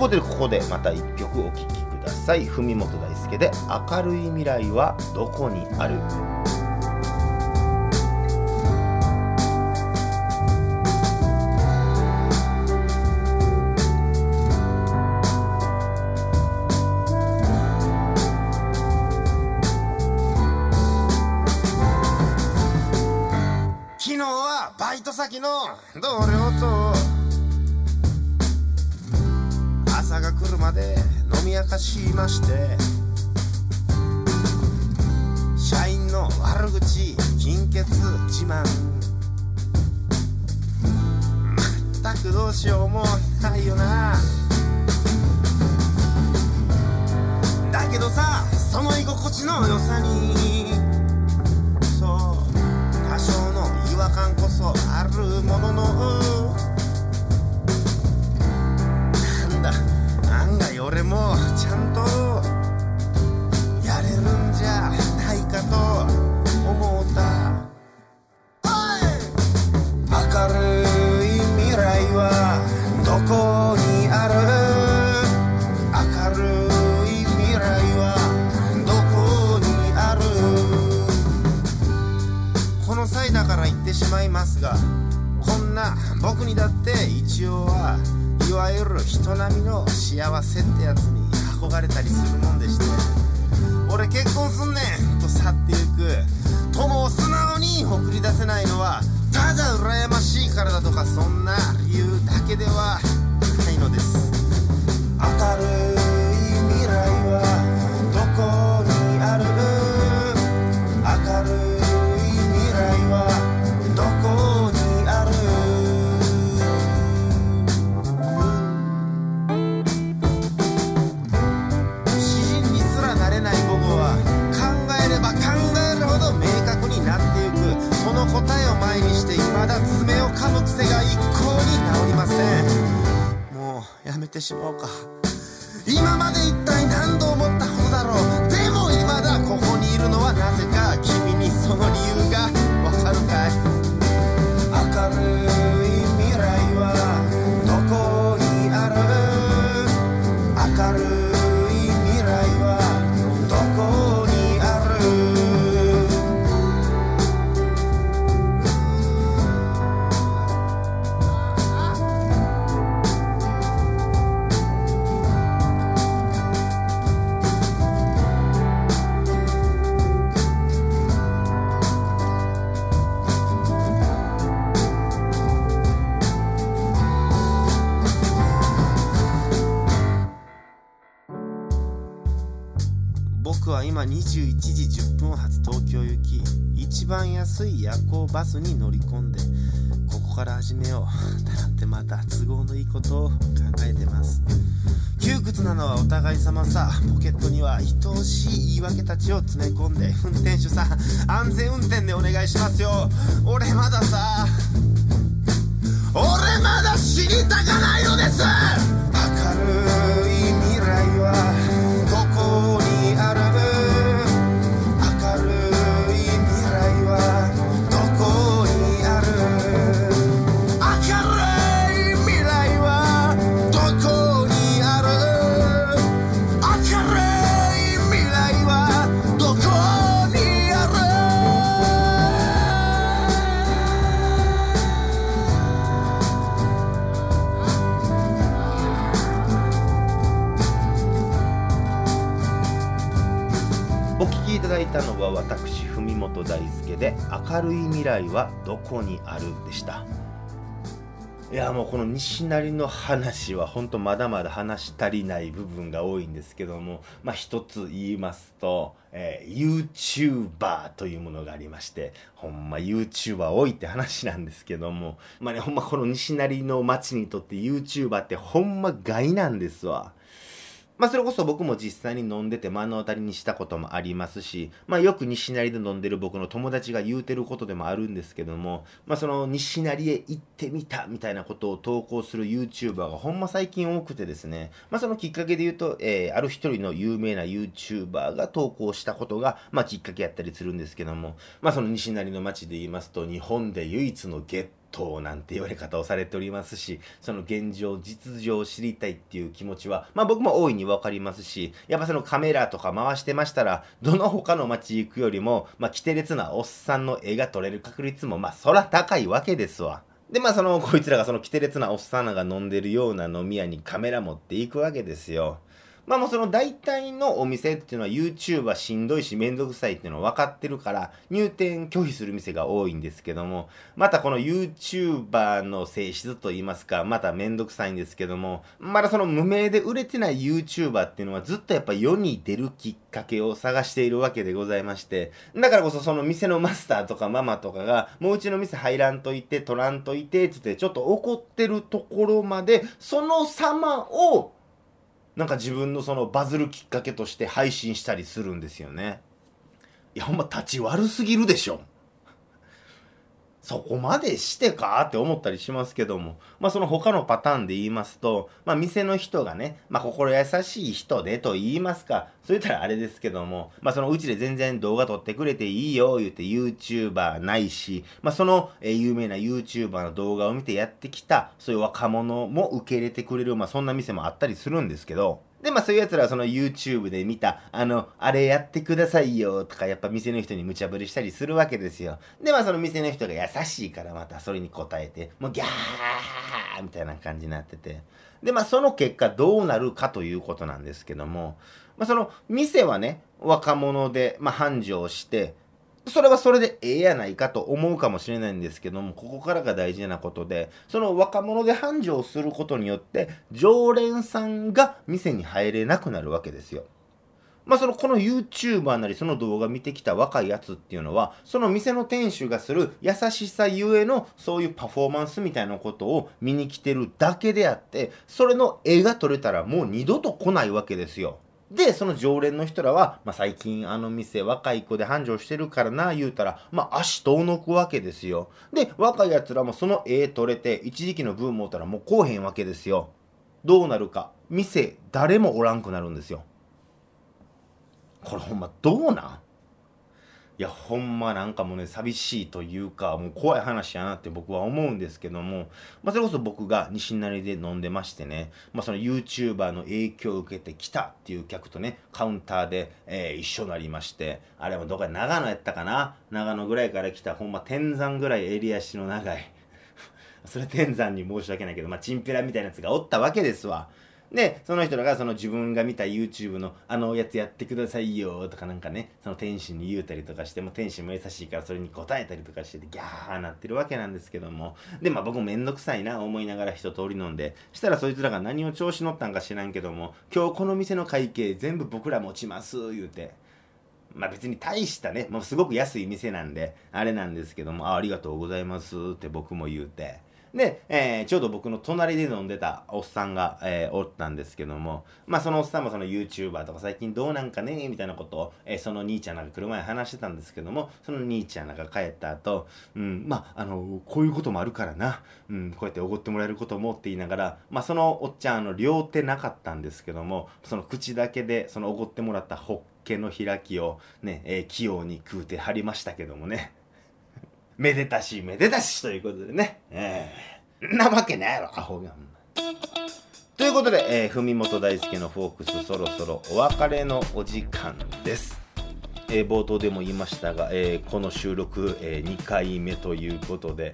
ことでここでまた一曲お聴きください。文本大輔で「明るい未来はどこにある」昨日はバイト先の同僚と朝が来るまで飲み明かしまして社員の悪口金欠自慢。まったくどうしようもないよな。だけどさその居心地の良さに。そう多少の違和感こそあるものの。しまいますがこんな僕にだって一応はいわゆる人並みの幸せってやつに憧れたりするもんでして俺結婚すんねんと去ってゆく友を素直に送り出せないのはただ羨ましいからだとかそんな理由だけではないのです。うやめてしまおうか僕は今21時10分発東京行き。一番安い夜行バスに乗り込んでここから始めよう。だなんてまた都合のいいことを考えてます。窮屈なのはお互い様さ。ポケットには愛おしい言い訳たちを詰め込んで運転手さん安全運転でお願いしますよ。俺まださ。俺まだ死にたかないのです。きいただいたのは私文本大輔で「明るい未来はどこにある」でした。いやもうこの西成の話は本当まだまだ話し足りない部分が多いんですけどもまあ一つ言いますと、えー YouTuber というものがありましてほんま YouTuber 多いって話なんですけどもまあねほんまこの西成の町にとって YouTuber ってほんま害なんですわ。まあそれこそ僕も実際に飲んでて目の当たりにしたこともありますし、まあよく西成で飲んでる僕の友達が言うてることでもあるんですけども、まあその西成へ行ってみたみたいなことを投稿する YouTuber がほんま最近多くてですね、まあそのきっかけで言うと、えーある一人の有名な YouTuber が投稿したことが、まあきっかけやったりするんですけども、まあその西成の街で言いますと、日本で唯一のゲット党なんて言われ方をされておりますし、その現状、実情を知りたいっていう気持ちは、まあ僕も大いにわかりますし、やっぱそのカメラとか回してましたら、どの他の街行くよりも、まあ、規定列なおっさんの絵が撮れる確率も、まあそら高いわけですわ。で、まあその、こいつらがその規定列なおっさんが飲んでるような飲み屋にカメラ持っていくわけですよ。まあもうその大体のお店っていうのは YouTuber しんどいしめんどくさいっていうのは分かってるから入店拒否する店が多いんですけども、またこの YouTuber の性質といいますか、まためんどくさいんですけども、まだその無名で売れてない YouTuber っていうのはずっとやっぱ世に出るきっかけを探しているわけでございまして、だからこそその店のマスターとかママとかが、もううちの店入らんといて、取らんといて、つってちょっと怒ってるところまで、その様をなんか自分のそのバズるきっかけとして配信したりするんですよね。いやほんま立ち悪すぎるでしょ。そこまでしてかって思ったりしますけども、まあその他のパターンで言いますと、まあ店の人がね、まあ心優しい人でと言いますか、そう言ったらあれですけども、まあそのうちで全然動画撮ってくれていいよ言って YouTuber ないし、まあその、え、有名な YouTuber の動画を見てやってきた、そういう若者も受け入れてくれる、まあそんな店もあったりするんですけど、で、まあそういう奴らはその YouTube で見た、あの、あれやってくださいよとか、やっぱ店の人に無茶ぶりしたりするわけですよ。で、まあその店の人が優しいからまたそれに答えて、もうギャーみたいな感じになってて。で、まあその結果どうなるかということなんですけども、まあその店はね、若者で、まあ繁盛して、それはそれでええやないかと思うかもしれないんですけども、ここからが大事なことで、その若者で繁盛することによって、常連さんが店に入れなくなるわけですよ。まあそのこの YouTuber なりその動画見てきた若いやつっていうのは、その店の店主がする優しさゆえのそういうパフォーマンスみたいなことを見に来てるだけであって、それの絵が撮れたらもう二度と来ないわけですよ。で、その常連の人らは、まあ、最近あの店若い子で繁盛してるからな、言うたら、まあ、足遠のくわけですよ。で、若い奴らもその絵取れて、一時期のブームをったらもう来おへんわけですよ。どうなるか。店、誰もおらんくなるんですよ。これほんまどうなん？いやほんまなんかもうね寂しいというかもう怖い話やなって僕は思うんですけども、まあ、それこそ僕が西成で飲んでましてね、まあ、その YouTuber の影響を受けてきたっていう客とねカウンターで、えー、一緒になりましてあれはどこか長野やったかな？長野ぐらいから来たほんま天山ぐらい襟足の長い。それ天山に申し訳ないけどまあチンピラみたいなやつがおったわけですわ。で、その人らがその自分が見た YouTube のあのやつやってくださいよとかなんかね、その天使に言うたりとかしても天使も優しいからそれに答えたりとかしててギャーなってるわけなんですけども。で、まあ僕もめんどくさいな思いながら一通り飲んで、したらそいつらが何を調子乗ったんか知らんけども、今日この店の会計全部僕ら持ちます言うて。まあ別に大したね、もうすごく安い店なんで、あれなんですけども、あありがとうございますって僕も言うて。で、えー、ちょうど僕の隣で飲んでたおっさんが、えー、おったんですけども、まあそのおっさんもその YouTuber とか最近どうなんかねみたいなことを、えー、その兄ちゃんなんか車で話してたんですけども、その兄ちゃんなんか帰った後、うん、まああの、こういうこともあるからな、うん、こうやっておごってもらえることもって言いながら、まあそのおっちゃんあの、両手なかったんですけども、その口だけでそのおごってもらったホッケの開きをね、えー、器用に食うてはりましたけどもね。めでたしめでたしということでね。えー、なわけないやろ、アホが。ということで、えー、文元大輔のフォークスそろそろお別れのお時間です。えー、冒頭でも言いましたが、えー、この収録、えー、2回目ということで、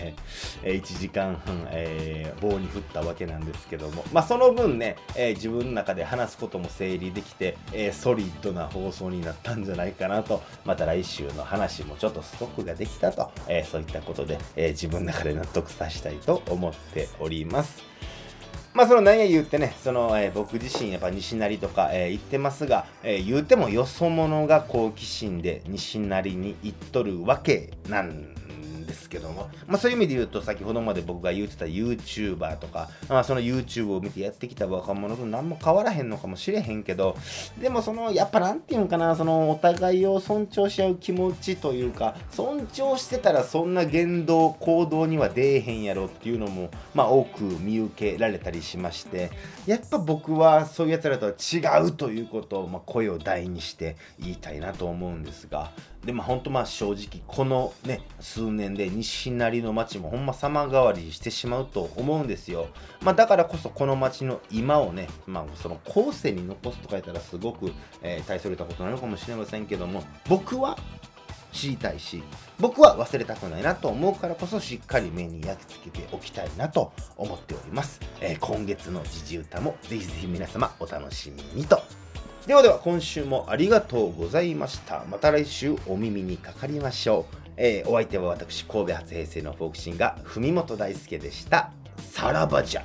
1時間半、え棒に振ったわけなんですけども、まあ、その分ね、え自分の中で話すことも整理できて、えソリッドな放送になったんじゃないかなと、また来週の話もちょっとストックができたと、えそういったことで、え自分の中で納得させたいと思っております。まあその何や言ってね、その、えー、僕自身やっぱ西成とか、えー、言ってますが、えー、言うてもよそ者が好奇心で西成に行っとるわけなんですけども、まあ、そういう意味で言うと先ほどまで僕が言ってた YouTuber とか、まあ、その YouTube を見てやってきた若者と何も変わらへんのかもしれへんけどでもそのやっぱ何て言うんかなそのお互いを尊重し合う気持ちというか尊重してたらそんな言動行動には出えへんやろっていうのもまあ多く見受けられたりしましてやっぱ僕はそういうやつらとは違うということを、まあ、声を大にして言いたいなと思うんですがでまあ本当まあ正直このね数年でで西成の街もほんま様変わりしてしまうと思うんですよ。まあ、だからこそこの街の今をね、まあ、その後世に残すと書いたらすごく、えー、大それたことなのかもしれませんけども僕は知りたいし僕は忘れたくないなと思うからこそしっかり目に焼き付けておきたいなと思っております、えー、今月の時事歌もぜひぜひ皆様お楽しみにと。ではでは今週もありがとうございました。また来週お耳にかかりましょう、えー、お相手は私神戸初平成のフォークシンガー文本大輔でした。さらばじゃ。